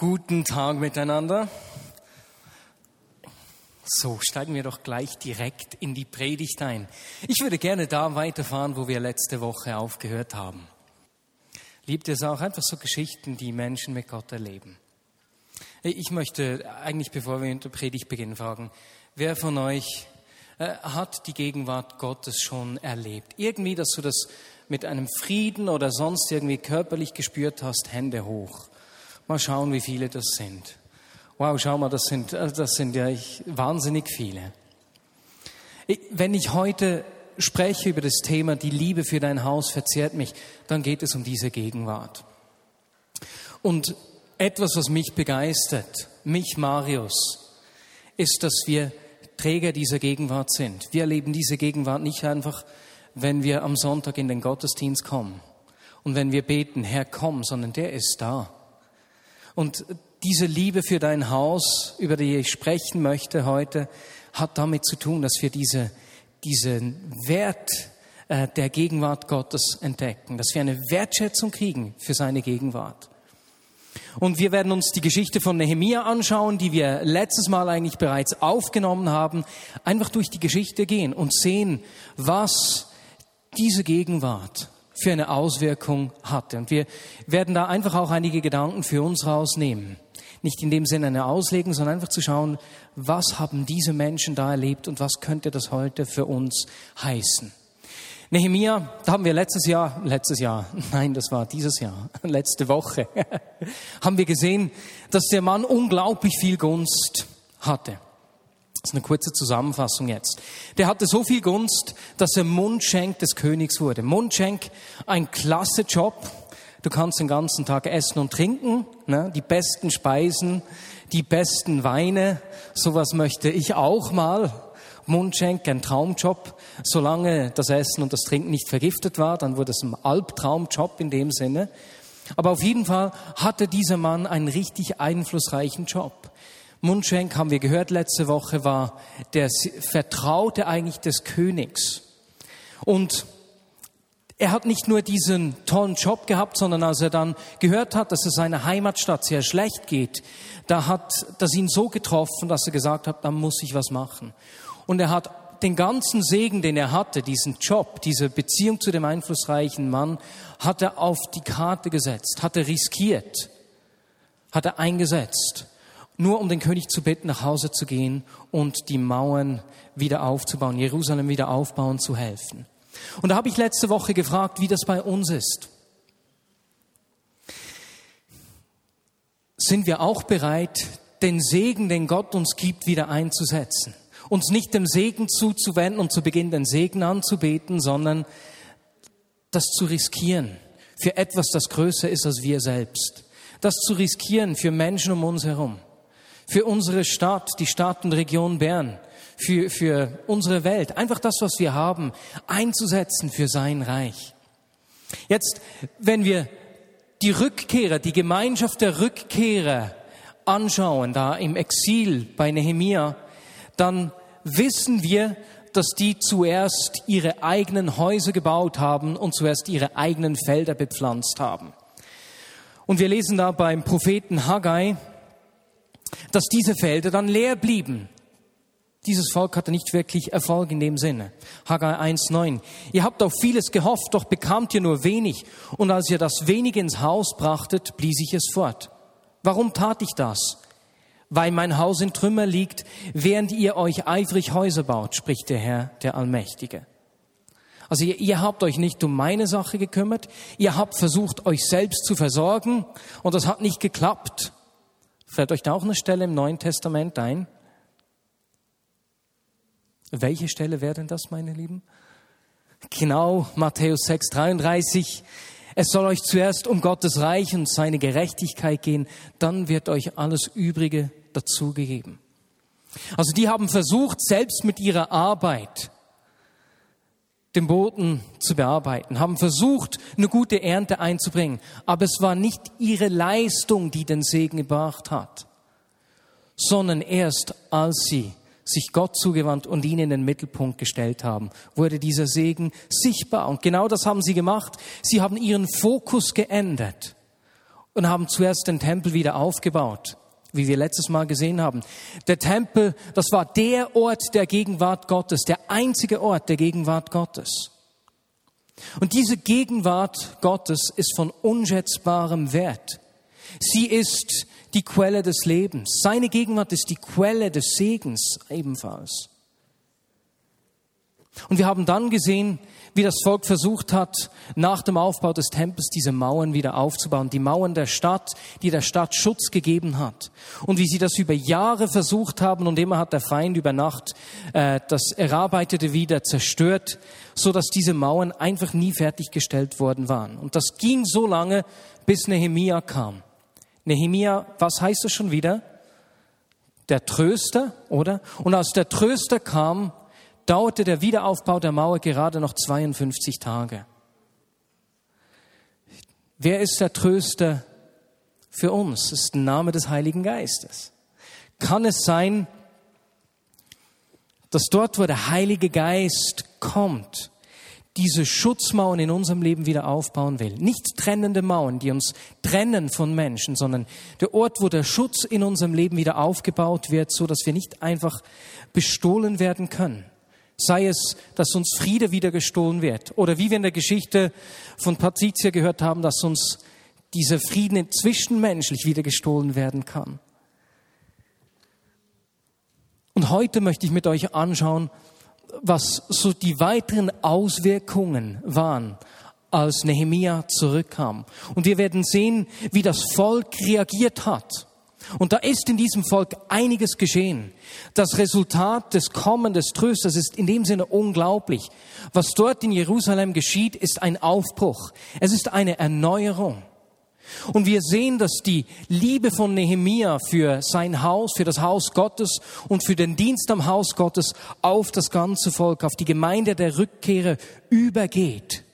Guten Tag miteinander. So, steigen wir doch gleich direkt in die Predigt ein. Ich würde gerne da weiterfahren, wo wir letzte Woche aufgehört haben. Liebt ihr es auch einfach so Geschichten, die Menschen mit Gott erleben? Ich möchte eigentlich, bevor wir mit der Predigt beginnen, fragen, wer von euch äh, hat die Gegenwart Gottes schon erlebt? Irgendwie, dass du das mit einem Frieden oder sonst irgendwie körperlich gespürt hast, Hände hoch. Mal schauen, wie viele das sind. Wow, schau mal, das sind, äh, das sind ja wahnsinnig viele. Wenn ich heute spreche über das Thema, die Liebe für dein Haus verzehrt mich, dann geht es um diese Gegenwart. Und etwas, was mich begeistert, mich Marius, ist, dass wir Träger dieser Gegenwart sind. Wir erleben diese Gegenwart nicht einfach, wenn wir am Sonntag in den Gottesdienst kommen und wenn wir beten, Herr, komm, sondern der ist da. Und diese Liebe für dein Haus, über die ich sprechen möchte heute, hat damit zu tun, dass wir diese, diesen Wert äh, der Gegenwart Gottes entdecken, dass wir eine Wertschätzung kriegen für seine Gegenwart. Und wir werden uns die Geschichte von Nehemia anschauen, die wir letztes Mal eigentlich bereits aufgenommen haben, einfach durch die Geschichte gehen und sehen, was diese Gegenwart für eine Auswirkung hatte. Und wir werden da einfach auch einige Gedanken für uns rausnehmen. Nicht in dem Sinne eine Auslegung, sondern einfach zu schauen, was haben diese Menschen da erlebt und was könnte das heute für uns heißen. Nehemia, da haben wir letztes Jahr, letztes Jahr, nein, das war dieses Jahr, letzte Woche, haben wir gesehen, dass der Mann unglaublich viel Gunst hatte. Das ist eine kurze Zusammenfassung jetzt. Der hatte so viel Gunst, dass er Mundschenk des Königs wurde. Mundschenk, ein klasse Job. Du kannst den ganzen Tag essen und trinken, ne? die besten Speisen, die besten Weine. Sowas möchte ich auch mal. Mundschenk, ein Traumjob. Solange das Essen und das Trinken nicht vergiftet war, dann wurde es ein Albtraumjob in dem Sinne. Aber auf jeden Fall hatte dieser Mann einen richtig einflussreichen Job. Mundschenk, haben wir gehört letzte Woche, war der Vertraute eigentlich des Königs. Und er hat nicht nur diesen tollen Job gehabt, sondern als er dann gehört hat, dass es seiner Heimatstadt sehr schlecht geht, da hat das ihn so getroffen, dass er gesagt hat, da muss ich was machen. Und er hat den ganzen Segen, den er hatte, diesen Job, diese Beziehung zu dem einflussreichen Mann, hat er auf die Karte gesetzt, hat er riskiert, hat er eingesetzt nur um den König zu bitten, nach Hause zu gehen und die Mauern wieder aufzubauen, Jerusalem wieder aufbauen zu helfen. Und da habe ich letzte Woche gefragt, wie das bei uns ist. Sind wir auch bereit, den Segen, den Gott uns gibt, wieder einzusetzen? Uns nicht dem Segen zuzuwenden und zu Beginn den Segen anzubeten, sondern das zu riskieren für etwas, das größer ist als wir selbst. Das zu riskieren für Menschen um uns herum für unsere Stadt, die Stadt und Region Bern, für, für unsere Welt, einfach das, was wir haben, einzusetzen für sein Reich. Jetzt, wenn wir die Rückkehrer, die Gemeinschaft der Rückkehrer anschauen, da im Exil bei Nehemia, dann wissen wir, dass die zuerst ihre eigenen Häuser gebaut haben und zuerst ihre eigenen Felder bepflanzt haben. Und wir lesen da beim Propheten Haggai, dass diese Felder dann leer blieben. Dieses Volk hatte nicht wirklich Erfolg in dem Sinne. Haggai 1,9. Ihr habt auf vieles gehofft, doch bekamt ihr nur wenig. Und als ihr das wenig ins Haus brachtet, blies ich es fort. Warum tat ich das? Weil mein Haus in Trümmer liegt, während ihr euch eifrig Häuser baut, spricht der Herr, der Allmächtige. Also ihr, ihr habt euch nicht um meine Sache gekümmert, ihr habt versucht, euch selbst zu versorgen und das hat nicht geklappt. Fällt euch da auch eine Stelle im Neuen Testament ein? Welche Stelle wäre denn das, meine Lieben? Genau, Matthäus 6, 33. Es soll euch zuerst um Gottes Reich und seine Gerechtigkeit gehen, dann wird euch alles Übrige dazugegeben. Also die haben versucht, selbst mit ihrer Arbeit den Boden zu bearbeiten, haben versucht, eine gute Ernte einzubringen, aber es war nicht ihre Leistung, die den Segen gebracht hat, sondern erst als sie sich Gott zugewandt und ihn in den Mittelpunkt gestellt haben, wurde dieser Segen sichtbar. Und genau das haben sie gemacht. Sie haben ihren Fokus geändert. und haben zuerst den Tempel wieder aufgebaut, wie wir letztes Mal gesehen haben. Der Tempel, das war der Ort der Gegenwart Gottes, der einzige Ort der Gegenwart Gottes. Und diese Gegenwart Gottes ist von unschätzbarem Wert. Sie ist die Quelle des Lebens. Seine Gegenwart ist die Quelle des Segens ebenfalls. Und wir haben dann gesehen, wie das Volk versucht hat, nach dem Aufbau des Tempels diese Mauern wieder aufzubauen, die Mauern der Stadt, die der Stadt Schutz gegeben hat. Und wie sie das über Jahre versucht haben und immer hat der Feind über Nacht äh, das Erarbeitete wieder zerstört, so dass diese Mauern einfach nie fertiggestellt worden waren. Und das ging so lange, bis Nehemia kam. Nehemia, was heißt das schon wieder? Der Tröster, oder? Und als der Tröster kam, dauerte der Wiederaufbau der Mauer gerade noch 52 Tage. Wer ist der Tröster für uns? Das ist der Name des Heiligen Geistes. Kann es sein, dass dort, wo der Heilige Geist kommt, diese Schutzmauern in unserem Leben wieder aufbauen will. Nicht trennende Mauern, die uns trennen von Menschen, sondern der Ort, wo der Schutz in unserem Leben wieder aufgebaut wird, so dass wir nicht einfach bestohlen werden können. Sei es, dass uns Friede wieder gestohlen wird. Oder wie wir in der Geschichte von Patricia gehört haben, dass uns dieser Frieden zwischenmenschlich wieder gestohlen werden kann. Und heute möchte ich mit euch anschauen, was so die weiteren Auswirkungen waren, als Nehemia zurückkam. Und wir werden sehen, wie das Volk reagiert hat. Und da ist in diesem Volk einiges geschehen. Das Resultat des Kommen des Trösters ist in dem Sinne unglaublich. Was dort in Jerusalem geschieht, ist ein Aufbruch. Es ist eine Erneuerung. Und wir sehen, dass die Liebe von Nehemia für sein Haus, für das Haus Gottes und für den Dienst am Haus Gottes auf das ganze Volk, auf die Gemeinde der Rückkehrer übergeht.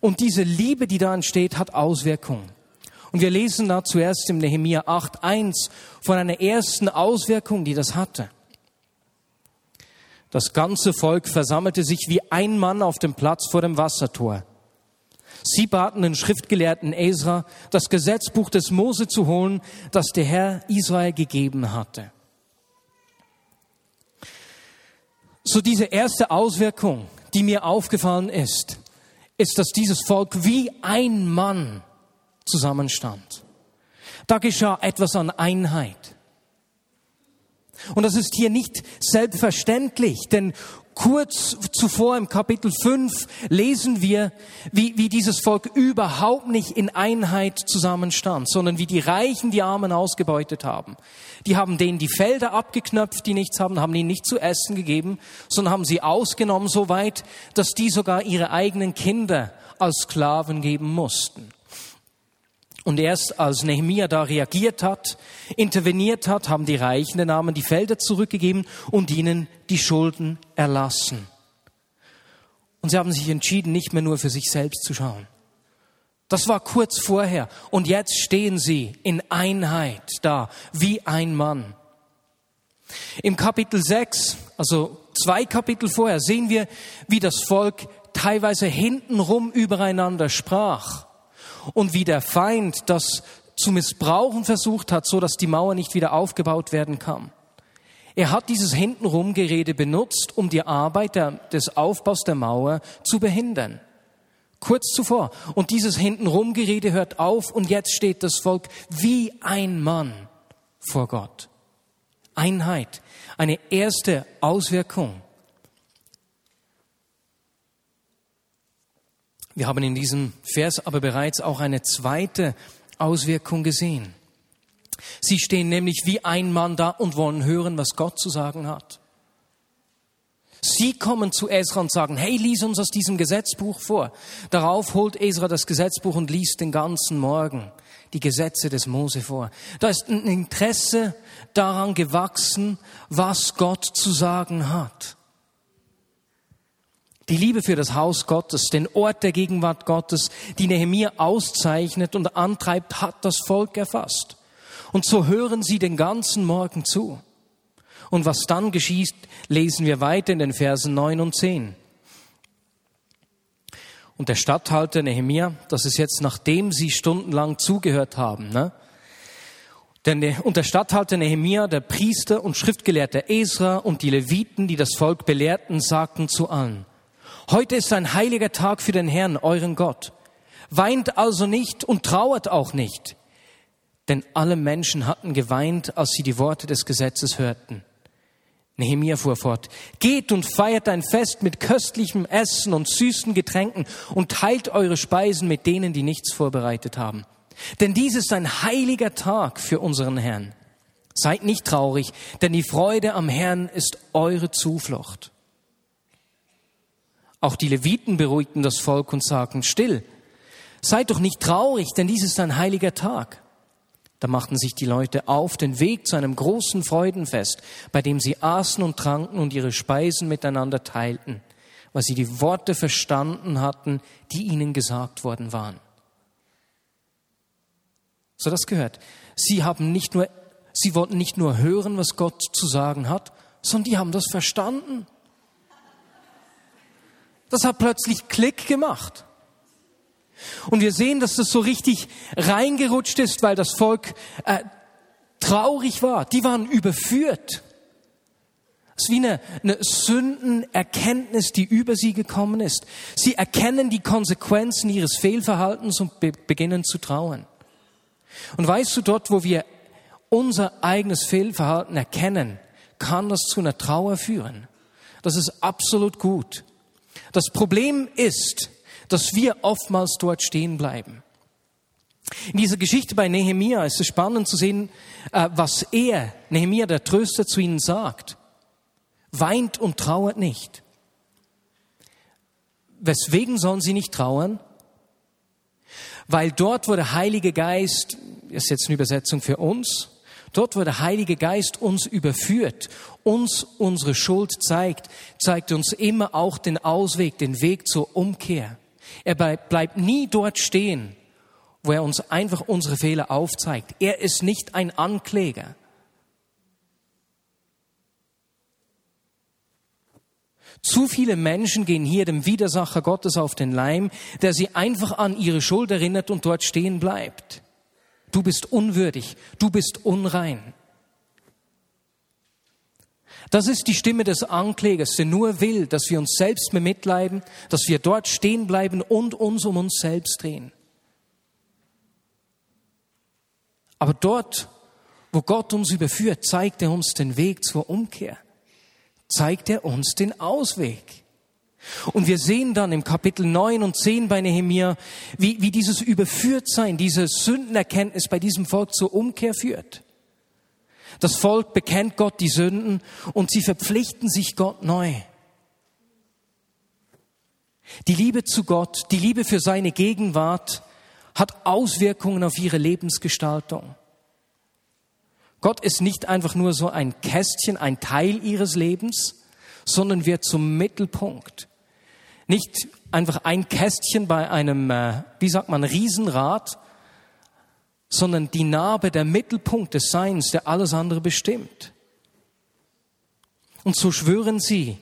Und diese Liebe, die da entsteht, hat Auswirkungen. Und wir lesen da zuerst im Nehemia 8.1 von einer ersten Auswirkung, die das hatte. Das ganze Volk versammelte sich wie ein Mann auf dem Platz vor dem Wassertor. Sie baten den Schriftgelehrten Ezra, das Gesetzbuch des Mose zu holen, das der Herr Israel gegeben hatte. So diese erste Auswirkung, die mir aufgefallen ist, ist, dass dieses Volk wie ein Mann zusammenstand. Da geschah etwas an Einheit. Und das ist hier nicht selbstverständlich, denn kurz zuvor im Kapitel 5 lesen wir, wie, wie dieses Volk überhaupt nicht in Einheit zusammenstand, sondern wie die Reichen die Armen ausgebeutet haben. Die haben denen die Felder abgeknöpft, die nichts haben, haben ihnen nicht zu essen gegeben, sondern haben sie ausgenommen so weit, dass die sogar ihre eigenen Kinder als Sklaven geben mussten. Und erst als Nehemia da reagiert hat, interveniert hat, haben die Reichen den Armen die Felder zurückgegeben und ihnen die Schulden erlassen. Und sie haben sich entschieden, nicht mehr nur für sich selbst zu schauen. Das war kurz vorher. Und jetzt stehen sie in Einheit da, wie ein Mann. Im Kapitel 6, also zwei Kapitel vorher, sehen wir, wie das Volk teilweise hintenrum übereinander sprach und wie der Feind das zu missbrauchen versucht hat, so dass die Mauer nicht wieder aufgebaut werden kann. Er hat dieses Hintenrumgerede benutzt, um die Arbeit der, des Aufbaus der Mauer zu behindern. Kurz zuvor. Und dieses Hintenrumgerede hört auf und jetzt steht das Volk wie ein Mann vor Gott. Einheit. Eine erste Auswirkung Wir haben in diesem Vers aber bereits auch eine zweite Auswirkung gesehen. Sie stehen nämlich wie ein Mann da und wollen hören, was Gott zu sagen hat. Sie kommen zu Esra und sagen, hey, lies uns aus diesem Gesetzbuch vor. Darauf holt Esra das Gesetzbuch und liest den ganzen Morgen die Gesetze des Mose vor. Da ist ein Interesse daran gewachsen, was Gott zu sagen hat die Liebe für das Haus Gottes, den Ort der Gegenwart Gottes, die Nehemia auszeichnet und antreibt, hat das Volk erfasst. Und so hören sie den ganzen Morgen zu. Und was dann geschieht, lesen wir weiter in den Versen 9 und 10. Und der Statthalter Nehemia, das ist jetzt nachdem sie stundenlang zugehört haben, ne? Denn und der Statthalter Nehemia, der Priester und Schriftgelehrte Esra und die Leviten, die das Volk belehrten, sagten zu allen, heute ist ein heiliger Tag für den Herrn, euren Gott. Weint also nicht und trauert auch nicht. Denn alle Menschen hatten geweint, als sie die Worte des Gesetzes hörten. Nehemia fuhr fort, geht und feiert ein Fest mit köstlichem Essen und süßen Getränken und teilt eure Speisen mit denen, die nichts vorbereitet haben. Denn dies ist ein heiliger Tag für unseren Herrn. Seid nicht traurig, denn die Freude am Herrn ist eure Zuflucht. Auch die Leviten beruhigten das Volk und sagten, still, seid doch nicht traurig, denn dies ist ein heiliger Tag. Da machten sich die Leute auf den Weg zu einem großen Freudenfest, bei dem sie aßen und tranken und ihre Speisen miteinander teilten, weil sie die Worte verstanden hatten, die ihnen gesagt worden waren. So das gehört. Sie haben nicht nur, sie wollten nicht nur hören, was Gott zu sagen hat, sondern die haben das verstanden. Das hat plötzlich Klick gemacht. Und wir sehen, dass das so richtig reingerutscht ist, weil das Volk äh, traurig war. Die waren überführt. Es ist wie eine, eine Sündenerkenntnis, die über sie gekommen ist. Sie erkennen die Konsequenzen ihres Fehlverhaltens und be beginnen zu trauern. Und weißt du, dort, wo wir unser eigenes Fehlverhalten erkennen, kann das zu einer Trauer führen. Das ist absolut gut. Das Problem ist, dass wir oftmals dort stehen bleiben. In dieser Geschichte bei Nehemia ist es spannend zu sehen, äh, was er, Nehemia, der Tröster, zu ihnen sagt. Weint und trauert nicht. Weswegen sollen sie nicht trauern? Weil dort, wo der Heilige Geist, ist jetzt eine Übersetzung für uns, dort, wo der Heilige Geist uns überführt, uns unsere Schuld zeigt, zeigt uns immer auch den Ausweg, den Weg zur Umkehr. Er bleibt nie dort stehen, wo er uns einfach unsere Fehler aufzeigt. Er ist nicht ein Ankläger. Zu viele Menschen gehen hier dem Widersacher Gottes auf den Leim, der sie einfach an ihre Schuld erinnert und dort stehen bleibt. Du bist unwürdig, du bist unrein. Das ist die Stimme des Anklägers, der nur will, dass wir uns selbst bemitleiden, dass wir dort stehen bleiben und uns um uns selbst drehen. Aber dort, wo Gott uns überführt, zeigt er uns den Weg zur Umkehr, zeigt er uns den Ausweg. Und wir sehen dann im Kapitel 9 und 10 bei Nehemia, wie, wie dieses Überführtsein, diese Sündenerkenntnis bei diesem Volk zur Umkehr führt. Das Volk bekennt Gott die Sünden und sie verpflichten sich Gott neu. Die Liebe zu Gott, die Liebe für seine Gegenwart hat Auswirkungen auf ihre Lebensgestaltung. Gott ist nicht einfach nur so ein Kästchen, ein Teil ihres Lebens, sondern wird zum Mittelpunkt. Nicht einfach ein Kästchen bei einem, äh, wie sagt man, Riesenrad, sondern die Narbe der Mittelpunkt des Seins, der alles andere bestimmt. Und so schwören sie,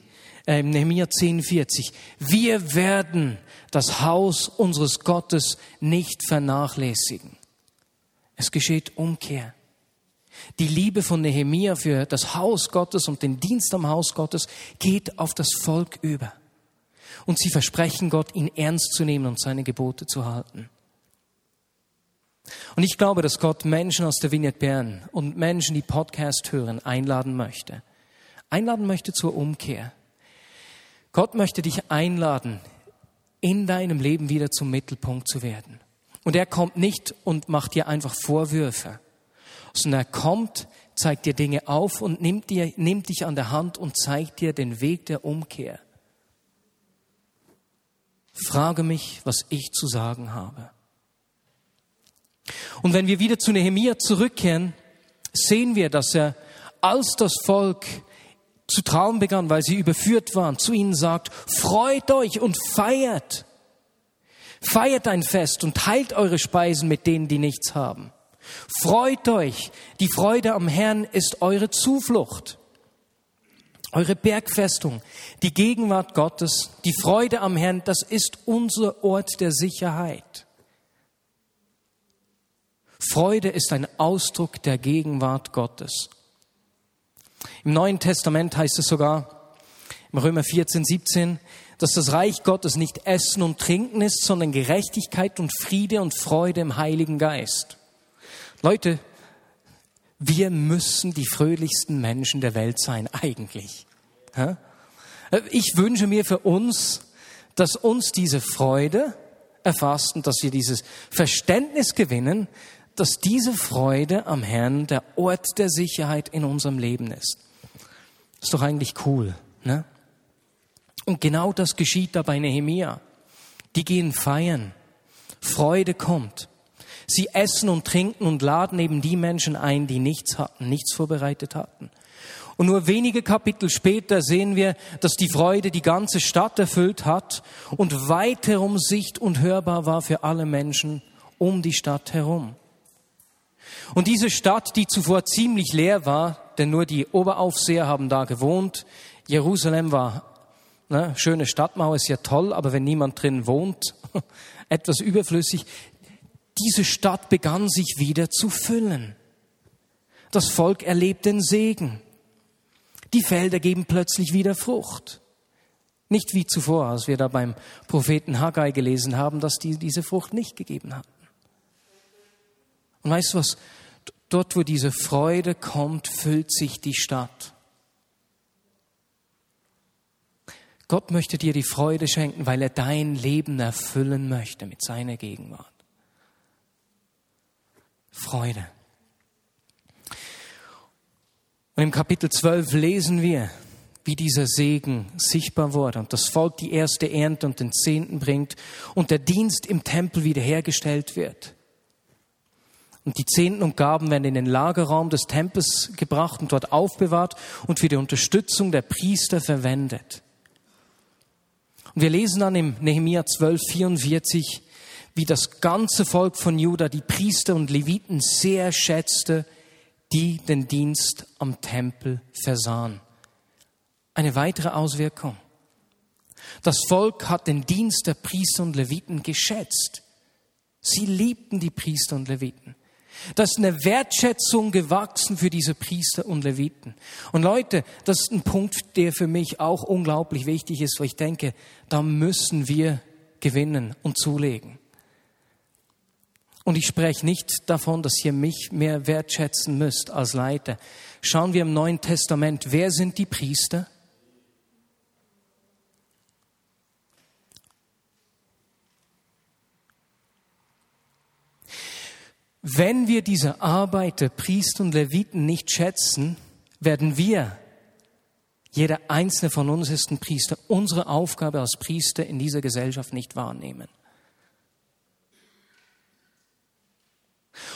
äh, Nehemiah 10,40, wir werden das Haus unseres Gottes nicht vernachlässigen. Es geschieht Umkehr. Die Liebe von Nehemia für das Haus Gottes und den Dienst am Haus Gottes geht auf das Volk über. Und sie versprechen Gott, ihn ernst zu nehmen und seine Gebote zu halten. Und ich glaube, dass Gott Menschen aus der Vignette Bern und Menschen, die Podcast hören, einladen möchte. Einladen möchte zur Umkehr. Gott möchte dich einladen, in deinem Leben wieder zum Mittelpunkt zu werden. Und er kommt nicht und macht dir einfach Vorwürfe, sondern er kommt, zeigt dir Dinge auf und nimmt, dir, nimmt dich an der Hand und zeigt dir den Weg der Umkehr. Frage mich, was ich zu sagen habe. Und wenn wir wieder zu Nehemia zurückkehren, sehen wir, dass er, als das Volk zu trauen begann, weil sie überführt waren, zu ihnen sagt, freut euch und feiert. Feiert ein Fest und teilt eure Speisen mit denen, die nichts haben. Freut euch, die Freude am Herrn ist eure Zuflucht. Eure Bergfestung, die Gegenwart Gottes, die Freude am Herrn, das ist unser Ort der Sicherheit. Freude ist ein Ausdruck der Gegenwart Gottes. Im Neuen Testament heißt es sogar, im Römer 14, 17, dass das Reich Gottes nicht Essen und Trinken ist, sondern Gerechtigkeit und Friede und Freude im Heiligen Geist. Leute, wir müssen die fröhlichsten Menschen der Welt sein, eigentlich. Ich wünsche mir für uns, dass uns diese Freude erfasst und dass wir dieses Verständnis gewinnen, dass diese Freude am Herrn der Ort der Sicherheit in unserem Leben ist. Ist doch eigentlich cool, ne? Und genau das geschieht da bei Nehemia. Die gehen feiern. Freude kommt. Sie essen und trinken und laden eben die Menschen ein, die nichts hatten, nichts vorbereitet hatten. Und nur wenige Kapitel später sehen wir, dass die Freude die ganze Stadt erfüllt hat und weit herum sicht und hörbar war für alle Menschen um die Stadt herum. Und diese Stadt, die zuvor ziemlich leer war, denn nur die Oberaufseher haben da gewohnt, Jerusalem war, ne, schöne Stadtmauer ist ja toll, aber wenn niemand drin wohnt, etwas überflüssig, diese Stadt begann sich wieder zu füllen. Das Volk erlebt den Segen. Die Felder geben plötzlich wieder Frucht. Nicht wie zuvor, als wir da beim Propheten Haggai gelesen haben, dass die diese Frucht nicht gegeben hatten. Und weißt du was? Dort, wo diese Freude kommt, füllt sich die Stadt. Gott möchte dir die Freude schenken, weil er dein Leben erfüllen möchte mit seiner Gegenwart. Freude. Und im Kapitel 12 lesen wir, wie dieser Segen sichtbar wurde und das Volk die erste Ernte und den Zehnten bringt und der Dienst im Tempel wiederhergestellt wird. Und die Zehnten und Gaben werden in den Lagerraum des Tempels gebracht und dort aufbewahrt und für die Unterstützung der Priester verwendet. Und wir lesen dann im Nehemiah 12, 44, wie das ganze Volk von Juda die Priester und Leviten sehr schätzte, die den Dienst am Tempel versahen. Eine weitere Auswirkung. Das Volk hat den Dienst der Priester und Leviten geschätzt. Sie liebten die Priester und Leviten. Da ist eine Wertschätzung gewachsen für diese Priester und Leviten. Und Leute, das ist ein Punkt, der für mich auch unglaublich wichtig ist, wo ich denke, da müssen wir gewinnen und zulegen. Und ich spreche nicht davon, dass ihr mich mehr wertschätzen müsst als Leiter. Schauen wir im Neuen Testament, wer sind die Priester? Wenn wir diese Arbeit der Priester und Leviten nicht schätzen, werden wir, jeder einzelne von uns ist ein Priester, unsere Aufgabe als Priester in dieser Gesellschaft nicht wahrnehmen.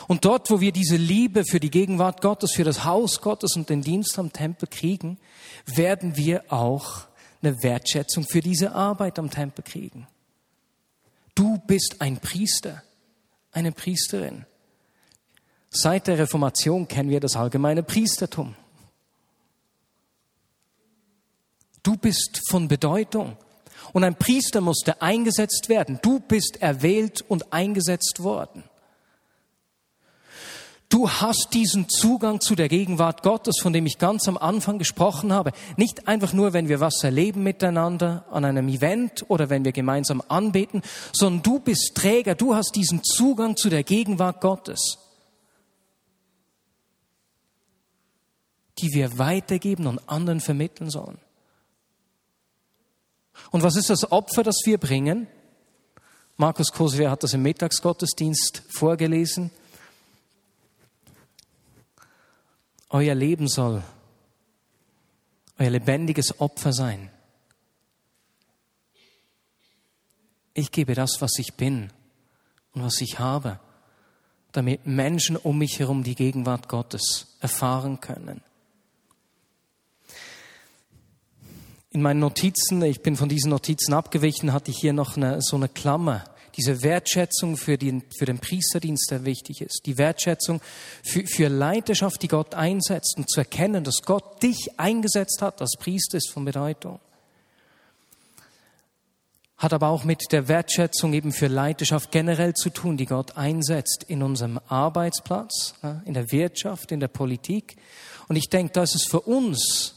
Und dort, wo wir diese Liebe für die Gegenwart Gottes, für das Haus Gottes und den Dienst am Tempel kriegen, werden wir auch eine Wertschätzung für diese Arbeit am Tempel kriegen. Du bist ein Priester, eine Priesterin. Seit der Reformation kennen wir das allgemeine Priestertum. Du bist von Bedeutung. Und ein Priester musste eingesetzt werden. Du bist erwählt und eingesetzt worden. Du hast diesen Zugang zu der Gegenwart Gottes, von dem ich ganz am Anfang gesprochen habe. Nicht einfach nur, wenn wir was erleben miteinander an einem Event oder wenn wir gemeinsam anbeten, sondern du bist Träger, du hast diesen Zugang zu der Gegenwart Gottes. die wir weitergeben und anderen vermitteln sollen. Und was ist das Opfer, das wir bringen? Markus Koswer hat das im Mittagsgottesdienst vorgelesen. Euer Leben soll euer lebendiges Opfer sein. Ich gebe das, was ich bin und was ich habe, damit Menschen um mich herum die Gegenwart Gottes erfahren können. In meinen Notizen, ich bin von diesen Notizen abgewichen, hatte ich hier noch eine, so eine Klammer, diese Wertschätzung für den, für den Priesterdienst, der wichtig ist, die Wertschätzung für, für Leiterschaft, die Gott einsetzt und zu erkennen, dass Gott dich eingesetzt hat als Priester ist von Bedeutung. Hat aber auch mit der Wertschätzung eben für Leiterschaft generell zu tun, die Gott einsetzt in unserem Arbeitsplatz, in der Wirtschaft, in der Politik. Und ich denke, da ist für uns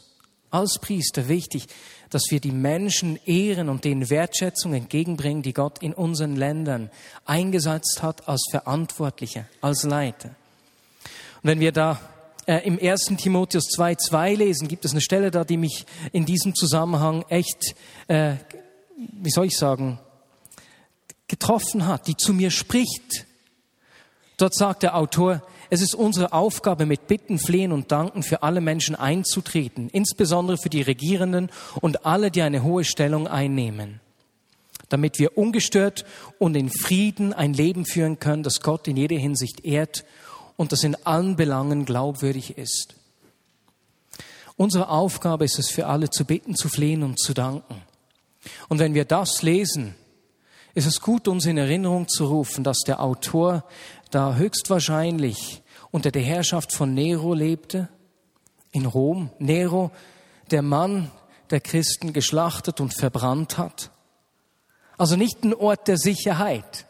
als Priester wichtig, dass wir die Menschen ehren und denen Wertschätzung entgegenbringen, die Gott in unseren Ländern eingesetzt hat als Verantwortliche, als Leiter. Und wenn wir da äh, im 1. Timotheus 2,2 lesen, gibt es eine Stelle da, die mich in diesem Zusammenhang echt, äh, wie soll ich sagen, getroffen hat, die zu mir spricht. Dort sagt der Autor, es ist unsere Aufgabe, mit Bitten, Flehen und Danken für alle Menschen einzutreten, insbesondere für die Regierenden und alle, die eine hohe Stellung einnehmen, damit wir ungestört und in Frieden ein Leben führen können, das Gott in jeder Hinsicht ehrt und das in allen Belangen glaubwürdig ist. Unsere Aufgabe ist es für alle zu bitten, zu flehen und zu danken. Und wenn wir das lesen, ist es gut, uns in Erinnerung zu rufen, dass der Autor da höchstwahrscheinlich unter der Herrschaft von Nero lebte, in Rom. Nero, der Mann, der Christen geschlachtet und verbrannt hat. Also nicht ein Ort der Sicherheit.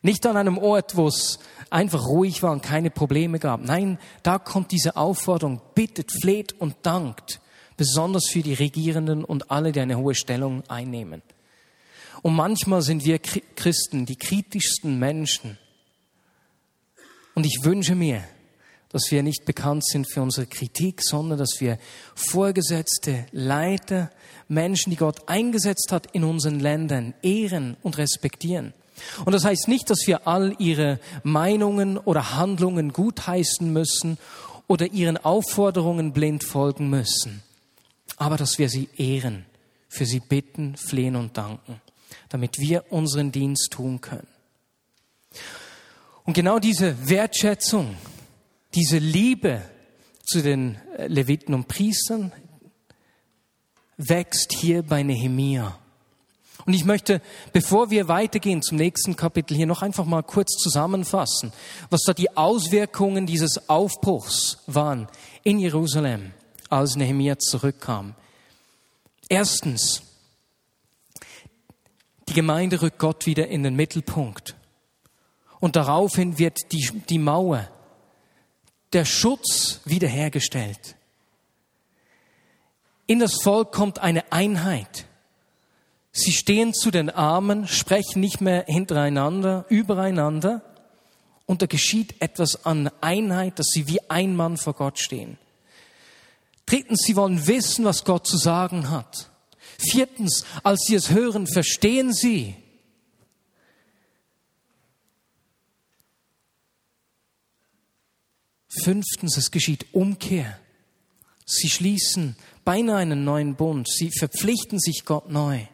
Nicht an einem Ort, wo es einfach ruhig war und keine Probleme gab. Nein, da kommt diese Aufforderung, bittet, fleht und dankt, besonders für die Regierenden und alle, die eine hohe Stellung einnehmen. Und manchmal sind wir Christen die kritischsten Menschen. Und ich wünsche mir, dass wir nicht bekannt sind für unsere Kritik, sondern dass wir Vorgesetzte, Leiter, Menschen, die Gott eingesetzt hat in unseren Ländern, ehren und respektieren. Und das heißt nicht, dass wir all ihre Meinungen oder Handlungen gutheißen müssen oder ihren Aufforderungen blind folgen müssen, aber dass wir sie ehren, für sie bitten, flehen und danken, damit wir unseren Dienst tun können. Und genau diese Wertschätzung, diese Liebe zu den äh, Leviten und Priestern wächst hier bei Nehemia. Und ich möchte, bevor wir weitergehen zum nächsten Kapitel hier, noch einfach mal kurz zusammenfassen, was da die Auswirkungen dieses Aufbruchs waren in Jerusalem, als Nehemia zurückkam. Erstens, die Gemeinde rückt Gott wieder in den Mittelpunkt. Und daraufhin wird die, die Mauer, der Schutz wiederhergestellt. In das Volk kommt eine Einheit. Sie stehen zu den Armen, sprechen nicht mehr hintereinander, übereinander. Und da geschieht etwas an Einheit, dass sie wie ein Mann vor Gott stehen. Drittens, sie wollen wissen, was Gott zu sagen hat. Viertens, als sie es hören, verstehen sie, Fünftens, es geschieht Umkehr. Sie schließen beinahe einen neuen Bund. Sie verpflichten sich Gott neu.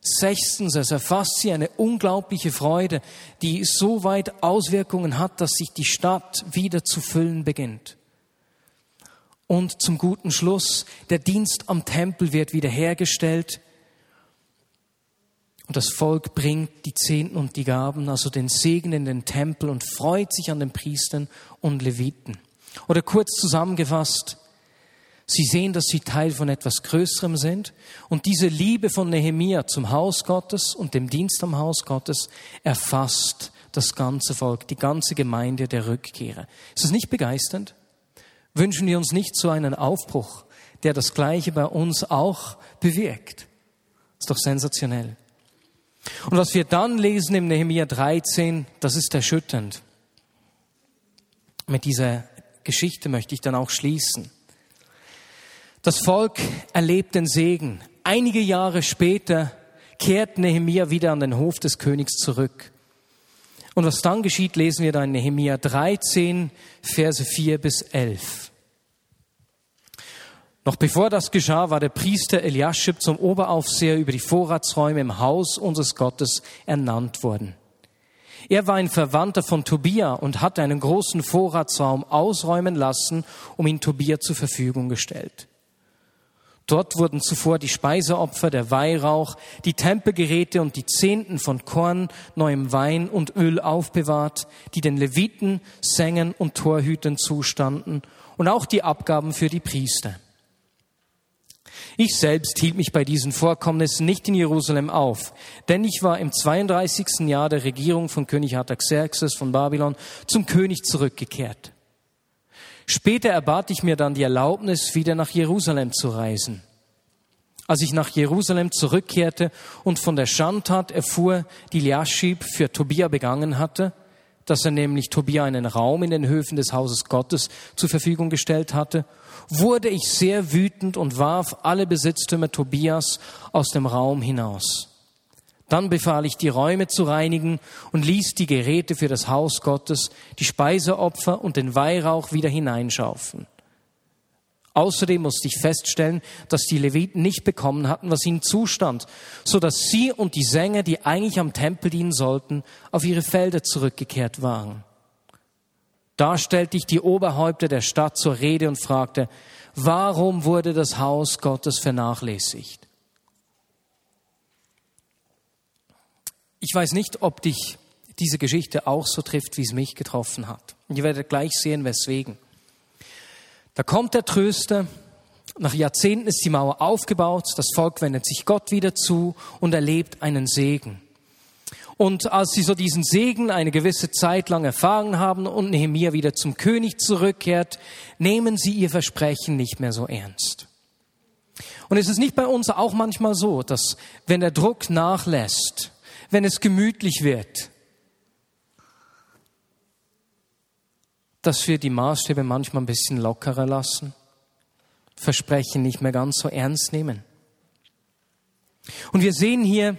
Sechstens, es erfasst sie eine unglaubliche Freude, die so weit Auswirkungen hat, dass sich die Stadt wieder zu füllen beginnt. Und zum guten Schluss, der Dienst am Tempel wird wiederhergestellt und das Volk bringt die Zehnten und die Gaben, also den Segen in den Tempel und freut sich an den Priestern und Leviten. Oder kurz zusammengefasst, sie sehen, dass sie Teil von etwas Größerem sind und diese Liebe von Nehemia zum Haus Gottes und dem Dienst am Haus Gottes erfasst das ganze Volk, die ganze Gemeinde der Rückkehrer. Ist das nicht begeisternd? Wünschen wir uns nicht so einen Aufbruch, der das Gleiche bei uns auch bewirkt? Ist doch sensationell. Und was wir dann lesen im Nehemiah 13, das ist erschütternd. Mit dieser Geschichte möchte ich dann auch schließen. Das Volk erlebt den Segen. Einige Jahre später kehrt Nehemiah wieder an den Hof des Königs zurück. Und was dann geschieht, lesen wir dann in Nehemiah 13, Verse 4 bis 11. Noch bevor das geschah, war der Priester Eliaschib zum Oberaufseher über die Vorratsräume im Haus unseres Gottes ernannt worden. Er war ein Verwandter von Tobia und hatte einen großen Vorratsraum ausräumen lassen, um ihn Tobia zur Verfügung gestellt. Dort wurden zuvor die Speiseopfer, der Weihrauch, die Tempelgeräte und die Zehnten von Korn, neuem Wein und Öl aufbewahrt, die den Leviten, Sängern und Torhütern zustanden und auch die Abgaben für die Priester. Ich selbst hielt mich bei diesen Vorkommnissen nicht in Jerusalem auf, denn ich war im 32. Jahr der Regierung von König Artaxerxes von Babylon zum König zurückgekehrt. Später erbat ich mir dann die Erlaubnis, wieder nach Jerusalem zu reisen. Als ich nach Jerusalem zurückkehrte und von der Schandtat erfuhr, die Liaschib für Tobia begangen hatte, dass er nämlich Tobia einen Raum in den Höfen des Hauses Gottes zur Verfügung gestellt hatte, wurde ich sehr wütend und warf alle Besitztümer Tobias aus dem Raum hinaus. Dann befahl ich, die Räume zu reinigen und ließ die Geräte für das Haus Gottes, die Speiseopfer und den Weihrauch wieder hineinschaufen. Außerdem musste ich feststellen, dass die Leviten nicht bekommen hatten, was ihnen zustand, so dass sie und die Sänger, die eigentlich am Tempel dienen sollten, auf ihre Felder zurückgekehrt waren. Da stellte ich die Oberhäupter der Stadt zur Rede und fragte, warum wurde das Haus Gottes vernachlässigt? Ich weiß nicht, ob dich diese Geschichte auch so trifft, wie es mich getroffen hat. Und ihr werdet gleich sehen, weswegen. Da kommt der Tröster. Nach Jahrzehnten ist die Mauer aufgebaut. Das Volk wendet sich Gott wieder zu und erlebt einen Segen. Und als sie so diesen Segen eine gewisse Zeit lang erfahren haben und Nehemiah wieder zum König zurückkehrt, nehmen sie ihr Versprechen nicht mehr so ernst. Und es ist nicht bei uns auch manchmal so, dass wenn der Druck nachlässt, wenn es gemütlich wird, dass wir die Maßstäbe manchmal ein bisschen lockerer lassen, Versprechen nicht mehr ganz so ernst nehmen. Und wir sehen hier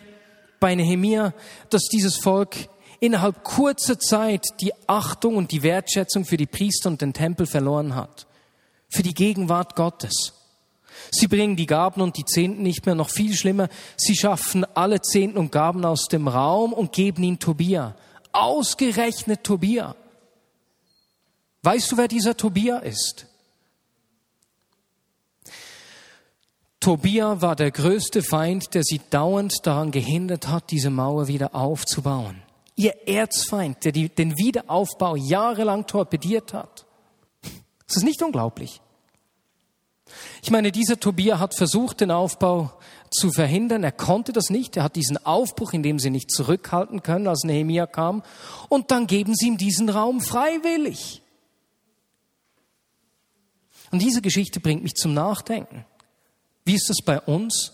bei Nehemia, dass dieses Volk innerhalb kurzer Zeit die Achtung und die Wertschätzung für die Priester und den Tempel verloren hat, für die Gegenwart Gottes. Sie bringen die Gaben und die Zehnten nicht mehr, noch viel schlimmer, sie schaffen alle Zehnten und Gaben aus dem Raum und geben ihn Tobia. Ausgerechnet Tobia. Weißt du, wer dieser Tobia ist? Tobia war der größte Feind, der sie dauernd daran gehindert hat, diese Mauer wieder aufzubauen. Ihr Erzfeind, der die, den Wiederaufbau jahrelang torpediert hat. Das ist nicht unglaublich. Ich meine, dieser Tobia hat versucht, den Aufbau zu verhindern. Er konnte das nicht. Er hat diesen Aufbruch, in dem sie nicht zurückhalten können, als Nehemia kam. Und dann geben sie ihm diesen Raum freiwillig. Und diese Geschichte bringt mich zum Nachdenken. Wie ist das bei uns?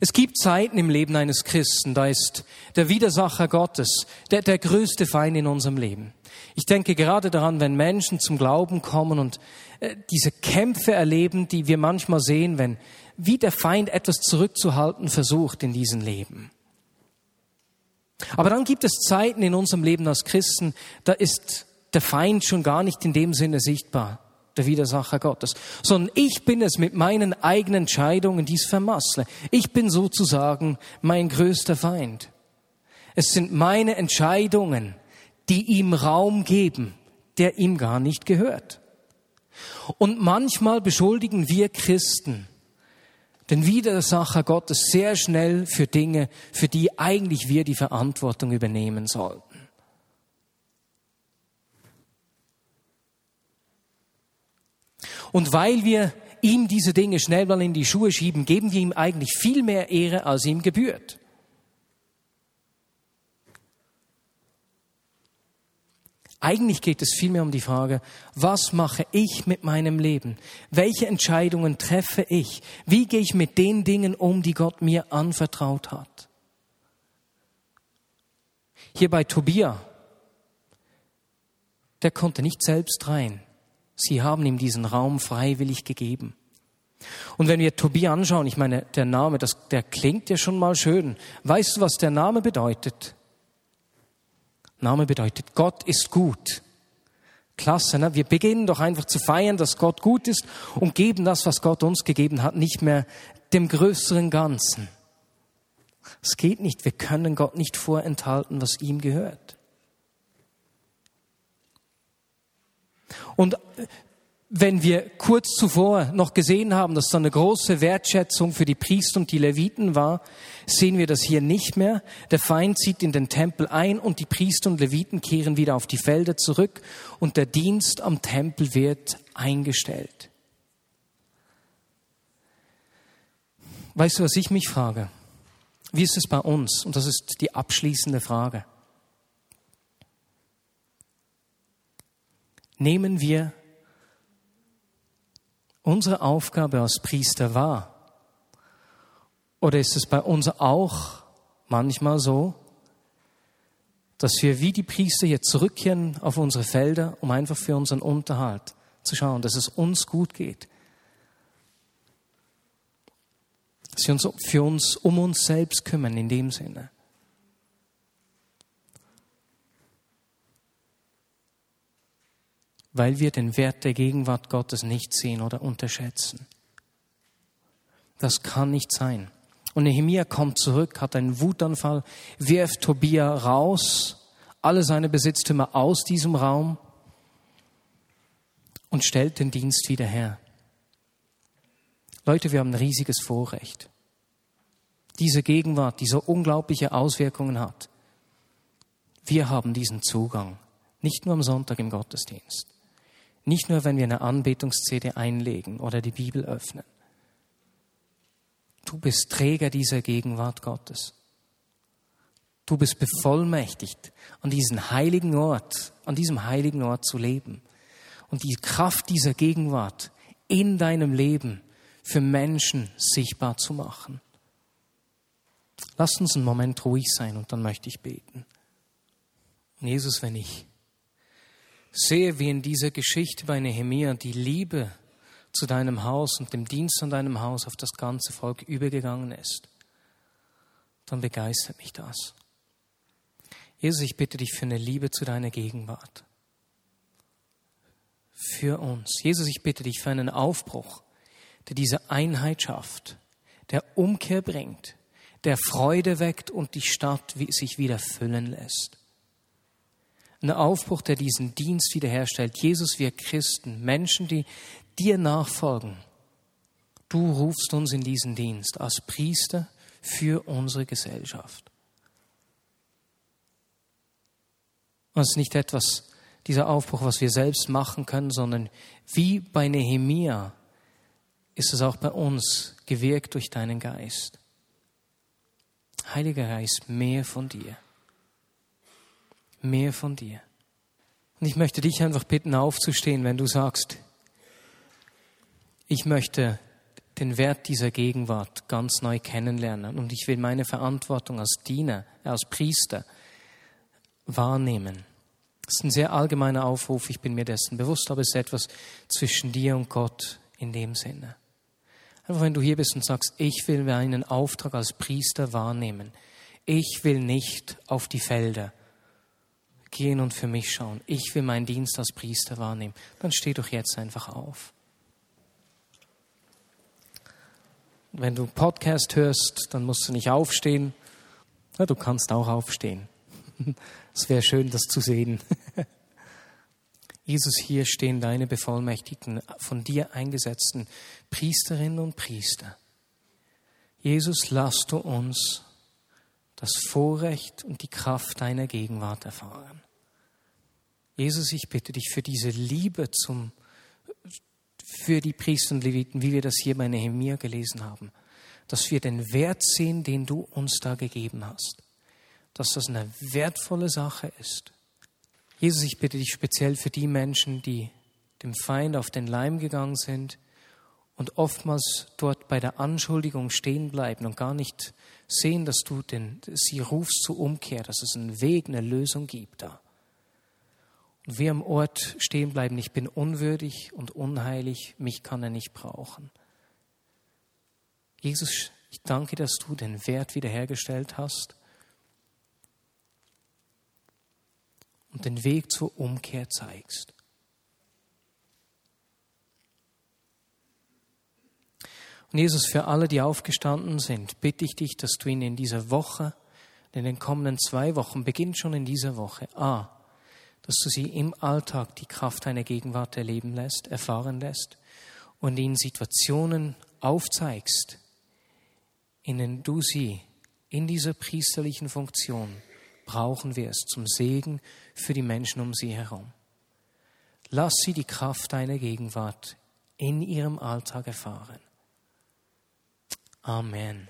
Es gibt Zeiten im Leben eines Christen, da ist der Widersacher Gottes der, der größte Feind in unserem Leben. Ich denke gerade daran, wenn Menschen zum Glauben kommen und äh, diese Kämpfe erleben, die wir manchmal sehen, wenn wie der Feind etwas zurückzuhalten versucht in diesem Leben. Aber dann gibt es Zeiten in unserem Leben als Christen, da ist der Feind schon gar nicht in dem Sinne sichtbar der Widersacher Gottes, sondern ich bin es mit meinen eigenen Entscheidungen, die es vermassle. Ich bin sozusagen mein größter Feind. Es sind meine Entscheidungen, die ihm Raum geben, der ihm gar nicht gehört. Und manchmal beschuldigen wir Christen den Widersacher Gottes sehr schnell für Dinge, für die eigentlich wir die Verantwortung übernehmen sollten. Und weil wir ihm diese Dinge schnell mal in die Schuhe schieben, geben wir ihm eigentlich viel mehr Ehre, als ihm gebührt. Eigentlich geht es vielmehr um die Frage, was mache ich mit meinem Leben? Welche Entscheidungen treffe ich? Wie gehe ich mit den Dingen um, die Gott mir anvertraut hat? Hier bei Tobia, der konnte nicht selbst rein. Sie haben ihm diesen Raum freiwillig gegeben. Und wenn wir Tobia anschauen, ich meine, der Name, das, der klingt ja schon mal schön. Weißt du, was der Name bedeutet? Name bedeutet, Gott ist gut. Klasse, ne? Wir beginnen doch einfach zu feiern, dass Gott gut ist und geben das, was Gott uns gegeben hat, nicht mehr dem größeren Ganzen. Es geht nicht. Wir können Gott nicht vorenthalten, was ihm gehört. Und wenn wir kurz zuvor noch gesehen haben, dass da eine große Wertschätzung für die Priester und die Leviten war, sehen wir das hier nicht mehr. Der Feind zieht in den Tempel ein und die Priester und Leviten kehren wieder auf die Felder zurück und der Dienst am Tempel wird eingestellt. Weißt du, was ich mich frage? Wie ist es bei uns? Und das ist die abschließende Frage. Nehmen wir unsere Aufgabe als Priester wahr? Oder ist es bei uns auch manchmal so, dass wir wie die Priester jetzt zurückkehren auf unsere Felder, um einfach für unseren Unterhalt zu schauen, dass es uns gut geht? Dass wir uns für uns um uns selbst kümmern in dem Sinne. Weil wir den Wert der Gegenwart Gottes nicht sehen oder unterschätzen. Das kann nicht sein. Und Nehemiah kommt zurück, hat einen Wutanfall, wirft Tobia raus, alle seine Besitztümer aus diesem Raum und stellt den Dienst wieder her. Leute, wir haben ein riesiges Vorrecht. Diese Gegenwart, die so unglaubliche Auswirkungen hat. Wir haben diesen Zugang, nicht nur am Sonntag im Gottesdienst. Nicht nur, wenn wir eine Anbetungsszene einlegen oder die Bibel öffnen. Du bist Träger dieser Gegenwart Gottes. Du bist bevollmächtigt, an diesem heiligen Ort, an diesem heiligen Ort zu leben. Und die Kraft dieser Gegenwart in deinem Leben für Menschen sichtbar zu machen. Lass uns einen Moment ruhig sein und dann möchte ich beten. Jesus, wenn ich sehe, wie in dieser Geschichte bei Nehemia die Liebe zu deinem Haus und dem Dienst an deinem Haus auf das ganze Volk übergegangen ist, dann begeistert mich das. Jesus, ich bitte dich für eine Liebe zu deiner Gegenwart. Für uns. Jesus, ich bitte dich für einen Aufbruch, der diese Einheit schafft, der Umkehr bringt, der Freude weckt und die Stadt sich wieder füllen lässt ein Aufbruch, der diesen Dienst wiederherstellt. Jesus, wir Christen, Menschen, die dir nachfolgen. Du rufst uns in diesen Dienst als Priester für unsere Gesellschaft. Und es ist nicht etwas, dieser Aufbruch, was wir selbst machen können, sondern wie bei Nehemia ist es auch bei uns gewirkt durch deinen Geist. Heiliger Geist, mehr von dir mehr von dir. Und ich möchte dich einfach bitten, aufzustehen, wenn du sagst, ich möchte den Wert dieser Gegenwart ganz neu kennenlernen und ich will meine Verantwortung als Diener, als Priester wahrnehmen. Das ist ein sehr allgemeiner Aufruf, ich bin mir dessen bewusst, aber es ist etwas zwischen dir und Gott in dem Sinne. Einfach wenn du hier bist und sagst, ich will meinen Auftrag als Priester wahrnehmen. Ich will nicht auf die Felder gehen und für mich schauen. Ich will meinen Dienst als Priester wahrnehmen. Dann steh doch jetzt einfach auf. Wenn du Podcast hörst, dann musst du nicht aufstehen. Ja, du kannst auch aufstehen. Es wäre schön, das zu sehen. Jesus, hier stehen deine bevollmächtigten, von dir eingesetzten Priesterinnen und Priester. Jesus, lass du uns das Vorrecht und die Kraft deiner Gegenwart erfahren. Jesus, ich bitte dich für diese Liebe zum, für die Priester und Leviten, wie wir das hier bei Nehemiah gelesen haben, dass wir den Wert sehen, den du uns da gegeben hast, dass das eine wertvolle Sache ist. Jesus, ich bitte dich speziell für die Menschen, die dem Feind auf den Leim gegangen sind und oftmals dort bei der Anschuldigung stehen bleiben und gar nicht sehen, dass du den, sie rufst zur Umkehr, dass es einen Weg, eine Lösung gibt da. Und wir am Ort stehen bleiben, ich bin unwürdig und unheilig, mich kann er nicht brauchen. Jesus, ich danke, dass du den Wert wiederhergestellt hast und den Weg zur Umkehr zeigst. Und Jesus, für alle, die aufgestanden sind, bitte ich dich, dass du ihnen in dieser Woche, in den kommenden zwei Wochen, beginnt schon in dieser Woche, A, dass du sie im Alltag die Kraft deiner Gegenwart erleben lässt, erfahren lässt und ihnen Situationen aufzeigst, in denen du sie in dieser priesterlichen Funktion brauchen wirst zum Segen für die Menschen um sie herum. Lass sie die Kraft deiner Gegenwart in ihrem Alltag erfahren. Amen.